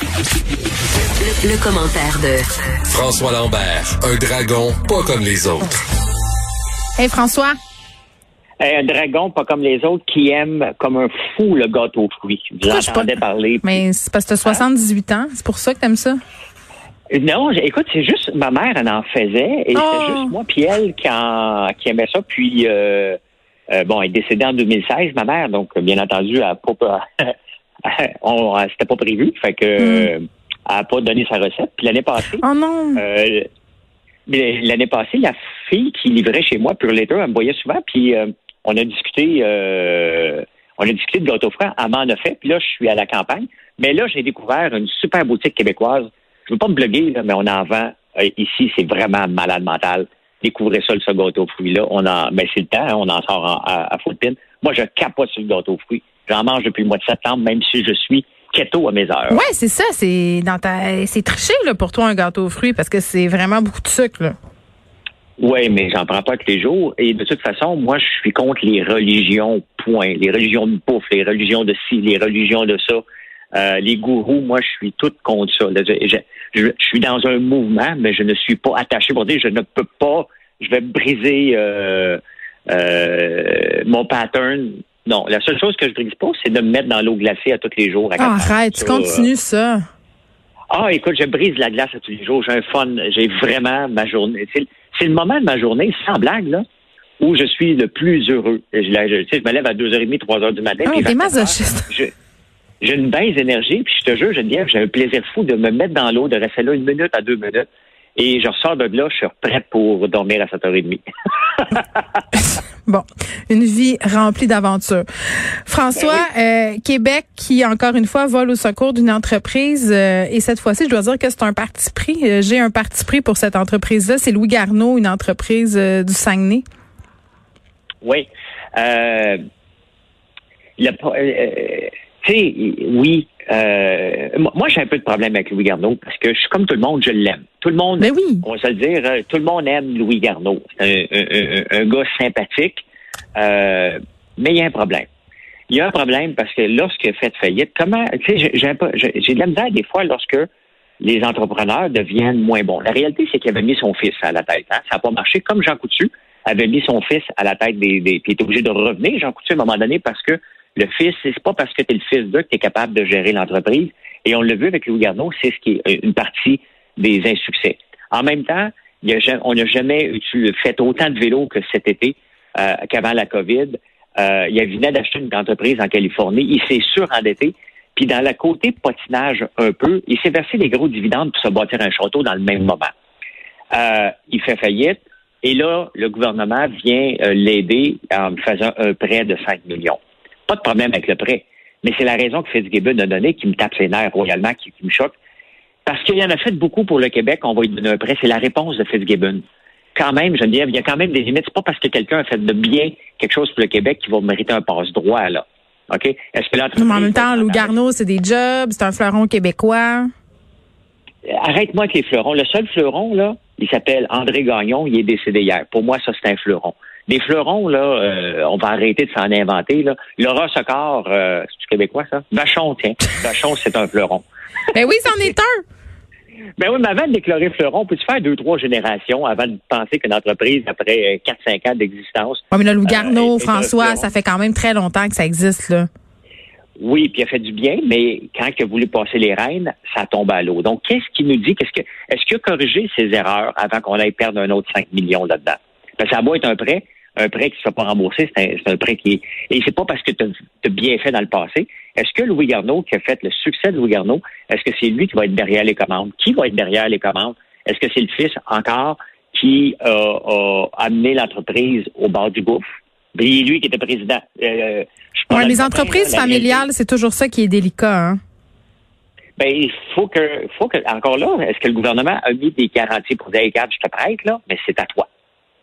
Le, commentaire de François Lambert, un dragon pas comme les autres. Hey François. un dragon pas comme les autres qui aime comme un fou le gâteau aux fruits. Vous entendez parler. Mais c'est parce que tu as 78 ans, c'est pour ça que tu aimes ça? Non, écoute, c'est juste ma mère, elle en faisait, et c'est Oh. juste moi puis elle qui, en- qui aimait ça. Puis, euh, euh, bon, elle est décédée en 2016, ma mère, donc bien entendu, elle a pas, c'était pas prévu, fait que euh, elle a pas donné sa recette. Puis l'année passée, Oh non. euh, l'année passée, la fille qui livrait chez moi, Pure Later, elle me voyait souvent, puis euh, on a discuté, euh, on a discuté de gâteau frais. Elle m'en a fait, puis là, je suis à la campagne. Mais là, j'ai découvert une super boutique québécoise. Je veux pas me bloguer, là, mais on en vend euh, ici. C'est vraiment malade mental. Découvrez ça, ce gâteau aux fruits-là. On en, ben, c'est le temps, hein, on en sort en- à, à full pin. Moi, je capote sur le gâteau aux fruits. J'en mange depuis le mois de septembre, même si je suis keto à mes heures. Ouais, c'est ça, c'est dans ta c'est triché là pour toi un gâteau aux fruits parce que c'est vraiment beaucoup de sucre là. Oui, mais j'en prends pas tous les jours. Et de toute façon, moi, je suis contre les religions, point. Les religions de bouffe, les religions de ci, les religions de ça. Euh, les gourous, moi, je suis toute contre ça. Je suis dans un mouvement, mais je ne suis pas attaché pour dire je ne peux pas, je vais briser euh, euh, mon pattern. Non, la seule chose que je brise pas, c'est de me mettre dans l'eau glacée à tous les jours. à Ah, arrête, tu Ça, euh, continues ça. ah, écoute, je brise la glace à tous les jours. J'ai un fun. J'ai vraiment ma journée. C'est, le moment de ma journée, sans blague, là, où je suis le plus heureux. Je, je- tu sais, je me lève à 2h30, 3h du matin. Ah, puis t'es J'ai une baisse d'énergie, puis je te jure, Geneviève, j'ai un plaisir fou de me mettre dans l'eau, de rester là une minute à deux minutes. Et je ressors de là, je suis prête pour dormir à 7h30. Bon, une vie remplie d'aventures. François, Ben euh, Québec qui encore une fois vole au secours d'une entreprise euh, et cette fois-ci, je dois dire que c'est un parti pris. Euh, J'ai un parti pris pour cette entreprise-là, c'est Louis Garneau, une entreprise euh, du Saguenay. Oui. Le pro- tu sais, oui. Euh, moi, j'ai un peu de problème avec Louis Garneau parce que je suis comme tout le monde, je l'aime. Tout le monde, Ben oui. on va se le dire, euh, tout le monde aime Louis Garneau. C'est un, un- un- un gars sympathique, euh, mais il y a un problème. Il y a un problème parce que lorsqu'il a fait faillite, comment, tu sais, j'ai- de la misère des fois lorsque les entrepreneurs deviennent moins bons. La réalité, c'est qu'il avait mis son fils à la tête. hein. Ça n'a pas marché. Comme Jean Coutu avait mis son fils à la tête des, des puis il est obligé de revenir, Jean Coutu, à un moment donné, parce que le fils, c'est pas parce que tu es le fils d'eux que tu es capable de gérer l'entreprise. Et on l'a vu avec Louis Garneau, c'est ce qui est euh, une partie des insuccès. En même temps, on n'a jamais fait autant de vélos que cet été, euh, qu'avant la COVID. Euh, il venait d'acheter une entreprise en Californie. Il s'est surendetté. Puis dans le côté patinage un peu, il s'est versé des gros dividendes pour se bâtir un château dans le même moment. Euh, il fait faillite. Et là, le gouvernement vient euh, l'aider en faisant un prêt de 5 millions. Pas de problème avec le prêt. Mais c'est la raison que Fitzgibbon a donnée qui me tape ses nerfs royalement, qui, qui me choque. Parce qu'il en a fait beaucoup pour le Québec, on va lui donner un prêt. C'est la réponse de Fitzgibbon. Quand même, Geneviève, il y a quand même des limites. C'est pas parce que quelqu'un a fait de bien quelque chose pour le Québec qu'il va mériter un passe-droit, là. OK? Est-ce que Mais en même temps, Louis Garneau, c'est des jobs, c'est un fleuron québécois. Arrête-moi avec les fleurons. Le seul fleuron, là, il s'appelle André Gagnon. Il est décédé hier. Pour moi, ça, c'est un fleuron. Des fleurons, là, euh, on va arrêter de s'en inventer, là. Laura Socor, euh, c'est québécois, ça? Vachon, tiens. Vachon, c'est un fleuron. Ben oui, c'en est un. Ben oui, mais avant de déclarer fleuron, peux-tu faire deux, trois générations avant de penser qu'une entreprise, après euh, 4-5 ans d'existence, Ouais, mais là, Garneau, Euh, et François, ça fait quand même très longtemps que ça existe, là. Oui, puis il a fait du bien, mais quand il a voulu passer les rênes, ça tombe à l'eau. Donc, qu'est-ce qu'il nous dit? Qu'est-ce que, est-ce qu'il a corrigé ses erreurs avant qu'on aille perdre un autre 5 millions là-dedans? Parce que ça doit être un prêt, un prêt qui ne se fait pas rembourser, c'est un, un prêt qui est. Et c'est pas parce que tu as bien fait dans le passé. Est-ce que Louis Garneau, qui a fait le succès de Louis Garneau, est-ce que c'est lui qui va être derrière les commandes? Qui va être derrière les commandes? Est-ce que c'est le fils encore qui euh, a amené l'entreprise au bord du gouffre? Puis lui qui était président. Euh, Ouais, les le entreprises là, familiales, c'est toujours ça qui est délicat, hein. ben, il faut que, faut que, encore là, est-ce que le gouvernement a mis des garanties pour dire, regarde, je te prête, là, mais c'est à toi,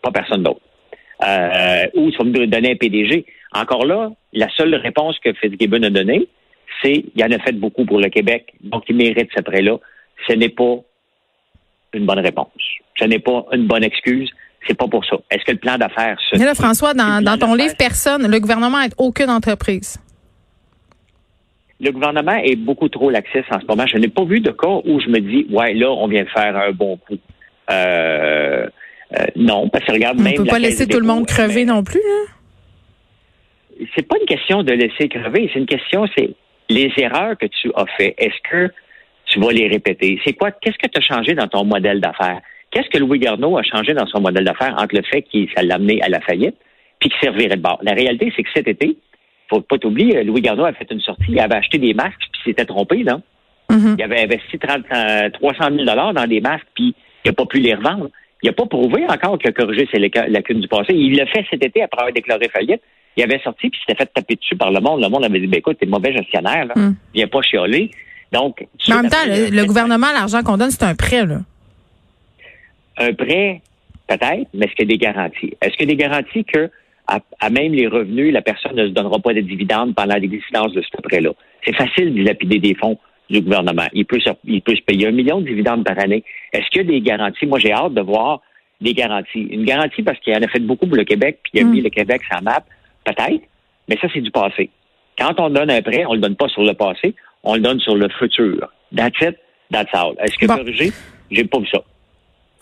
pas personne d'autre. Euh, ou tu vas me donner un PDG. Encore là, la seule réponse que Fitzgibbon a donnée, c'est, il en a fait beaucoup pour le Québec, donc il mérite ce prêt-là. Ce n'est pas une bonne réponse. Ce n'est pas une bonne excuse. C'est pas pour ça. Est-ce que le plan d'affaires se Mais là, François, dans, ton livre, personne, le gouvernement n'aide aucune entreprise. le gouvernement est beaucoup trop laxiste en ce moment. Je n'ai pas vu de cas où je me dis, ouais, là, on vient de faire un bon coup. Euh, euh, non, parce que regarde, On même. ne peut la pas laisser tout le monde crever non plus. Là. c'est pas une question de laisser crever, c'est une question, c'est les erreurs que tu as fait, est-ce que tu vas les répéter? C'est quoi? Qu'est-ce que tu as changé dans ton modèle d'affaires? Qu'est-ce que Louis Garneau a changé dans son modèle d'affaires entre le fait qu'il ça l'a amené à la faillite puis qu'il servirait de bord? La réalité, c'est que cet été, faut pas t'oublier, Louis Garneau a fait une sortie, il avait acheté des masques puis s'était trompé, non? Mhm. Il avait investi 30, euh, 300 000 dans des masques puis il n'a pas pu les revendre. Il n'a pas prouvé encore qu'il a corrigé ses lacunes du passé. Il l'a fait cet été après avoir déclaré faillite. Il avait sorti puis il s'était fait taper dessus par le monde. Le monde avait dit, ben écoute, t'es mauvais gestionnaire, là. Mm. Viens pas chialer. Donc, Mais en même temps, le, le gouvernement, l'argent qu'on donne, c'est un prêt. Là. Un prêt, peut-être, mais est-ce qu'il y a des garanties? Est-ce qu'il y a des garanties que, à, à même les revenus, la personne ne se donnera pas de dividendes pendant l'existence de ce prêt-là? C'est facile de dilapider des fonds du gouvernement. Il peut, se, il peut se payer un million de dividendes par année. Est-ce qu'il y a des garanties? Moi, j'ai hâte de voir des garanties. Une garantie parce qu'il en a fait beaucoup pour le Québec, puis il a Mm. mis le Québec sur la map, peut-être, mais ça, c'est du passé. Quand on donne un prêt, on le donne pas sur le passé, on le donne sur le futur. That's it, that's all. Est-ce que Bon. corrigé? J'ai pas vu ça.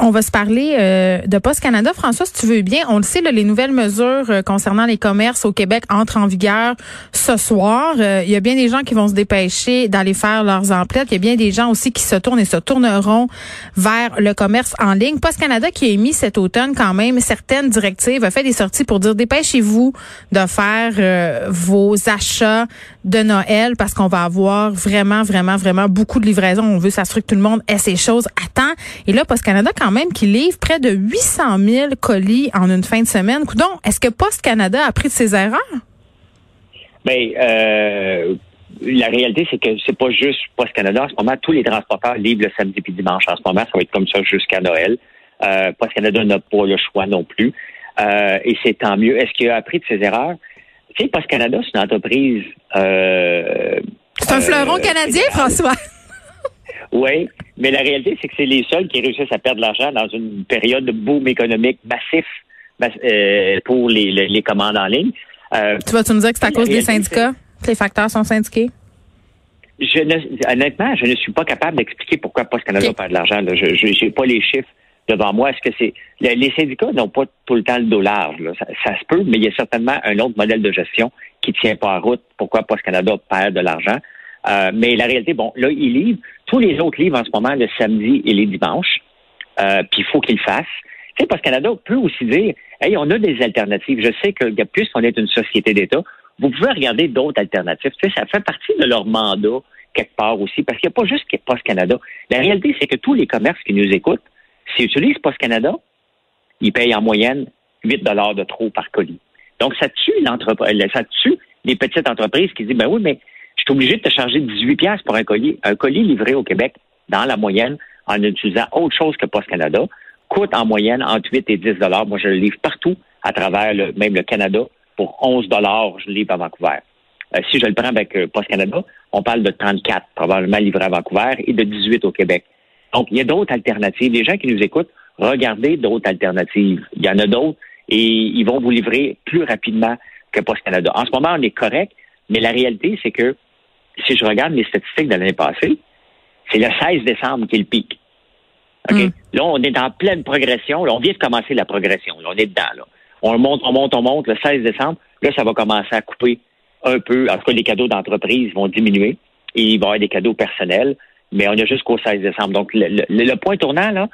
On va se parler euh, de Post Canada. François, si tu veux bien, on le sait, les nouvelles mesures euh, concernant les commerces au Québec entrent en vigueur ce soir. Euh, Il y a bien des gens qui vont se dépêcher d'aller faire leurs emplettes. Il y a bien des gens aussi qui se tournent et se tourneront vers le commerce en ligne. Post Canada qui a émis cet automne quand même certaines directives, a fait des sorties pour dire dépêchez-vous de faire vos achats de Noël parce qu'on va avoir vraiment, vraiment, vraiment beaucoup de livraisons. On veut s'assurer que tout le monde ait ses choses à temps. Et là, Post Canada quand même qui livre près de 800 000 colis en une fin de semaine. Coudon, est-ce que Post Canada a pris de ses erreurs? Ben, euh, la réalité, c'est que c'est pas juste Post Canada. En ce moment, tous les transporteurs livrent le samedi puis dimanche. En ce moment, ça va être comme ça jusqu'à Noël. Euh, Post Canada n'a pas le choix non plus. Euh, et c'est tant mieux. Est-ce qu'il a appris de ses erreurs? Tu sais, Post Canada, c'est une entreprise. Euh, C'est un euh, fleuron canadien, fédérale. François. Oui, mais la réalité, c'est que c'est les seuls qui réussissent à perdre de l'argent dans une période de boom économique massif mass- euh, pour les, les, les commandes en ligne. Euh, Tu vas-tu me dire que c'est à cause des syndicats? que Les facteurs sont syndiqués? je ne, honnêtement, je ne suis pas capable d'expliquer pourquoi Post Canada perd de l'argent. Je n'ai pas les chiffres devant moi. Est-ce que c'est le- les syndicats n'ont pas tout le temps le dos large. là. Ça, se peut, mais il y a certainement un autre modèle de gestion qui tient pas en route. Pourquoi Post Canada perd de l'argent? Euh, Mais la réalité, bon, là, ils livrent. Tous les autres livrent en ce moment le samedi et les dimanches. Euh, Puis il faut qu'ils le fassent. Tu sais, Post Canada peut aussi dire, hey, on a des alternatives. Je sais que puisqu'on est une société d'État, vous pouvez regarder d'autres alternatives. Tu sais, ça fait partie de leur mandat quelque part aussi, parce qu'il n'y a pas juste Post Canada. La réalité, c'est que tous les commerces qui nous écoutent, s'ils utilisent Post Canada, ils payent en moyenne 8 dollars de trop par colis. Donc, ça tue l'entreprise, ça tue les petites entreprises qui disent, ben oui, mais je suis obligé de te charger 18 pièces pour un colis. Un colis livré au Québec, dans la moyenne, en utilisant autre chose que Post Canada, coûte en moyenne entre 8 et 10 dollars. Moi, je le livre partout à travers même le Canada. Pour 11 dollars, je le livre à Vancouver. Euh, si je le prends avec euh, Post Canada, on parle de 34 probablement livré à Vancouver et de 18 au Québec. Donc, il y a d'autres alternatives. Les gens qui nous écoutent, regardez d'autres alternatives. Il y en a d'autres et ils vont vous livrer plus rapidement que Post Canada. En ce moment, on est correct, mais la réalité, c'est que si je regarde les statistiques de l'année passée, c'est le 16 décembre qui est le pic. OK? Mm. Là, on est en pleine progression. Là, on vient de commencer la progression. Là, on est dedans. Là. On monte, on monte, on monte. Le 16 décembre, là, ça va commencer à couper un peu. En tout cas, les cadeaux d'entreprise vont diminuer et il va y avoir des cadeaux personnels, mais on est jusqu'au 16 décembre. Donc, le, le- le point tournant, là,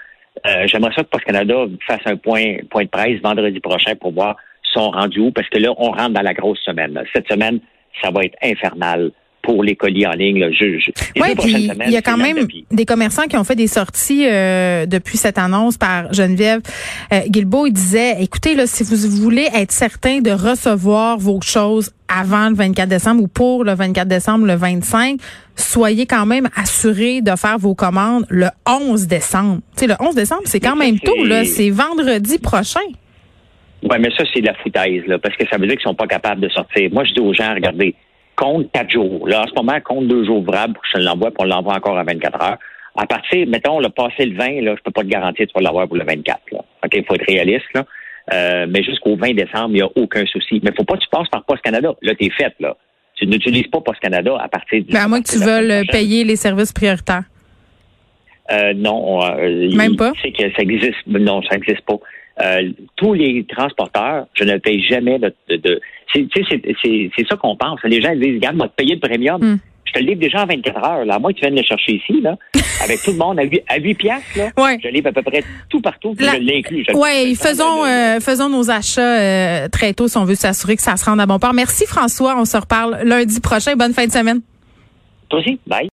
euh, j'aimerais ça que Post Canada fasse un point, point de presse vendredi prochain pour voir son rendu où, parce que là, on rentre dans la grosse semaine. là. Cette semaine, ça va être infernal pour les colis en ligne. Là. Je, prochaines puis semaines, il y a quand même des commerçants qui ont fait des sorties euh, depuis cette annonce par Geneviève euh, Guilbeault. Il disait, écoutez, là, si vous voulez être certain de recevoir vos choses avant le 24 décembre ou pour le 24 décembre, le 25, soyez quand même assurés de faire vos commandes le 11 décembre. Tu sais, le 11 décembre, c'est quand même tôt, là. C'est vendredi prochain. Oui, mais ça, c'est de la foutaise, là, parce que ça veut dire qu'ils sont pas capables de sortir. Moi, je dis aux gens, regardez, compte quatre jours. Là, en ce moment, compte deux jours ouvrables pour que je l'envoie, puis on l'envoie encore à 24 heures. À partir, mettons, le passé le 20, là, je peux pas te garantir que tu vas l'avoir pour le 24. Là. OK, il faut être réaliste, là. Euh, mais jusqu'au 20 décembre, il n'y a aucun souci. Mais faut pas que tu passes par Post Canada. Là, t'es fait, là. tu n'utilises pas Post Canada à partir du. Ben, à moins que tu veuilles payer les services prioritaires. Euh, non, euh, Même pas? C'est que ça existe. Non, ça n'existe pas. Euh, tous les transporteurs, je ne paye jamais de. de, c'est ça qu'on pense. Les gens disent, regarde, moi, te payer le premium. Hmm. Je te le livre déjà en 24 heures. Là. Moi, tu viens de le chercher ici, là, avec tout le monde à 8, à 8 piastres. Là, ouais. Je livre à peu près tout partout. Je l'inclus. Oui, faisons, euh, faisons nos achats euh, très tôt si on veut s'assurer que ça se rende à bon port. Merci, François. On se reparle lundi prochain. Bonne fin de semaine. Toi aussi. Bye.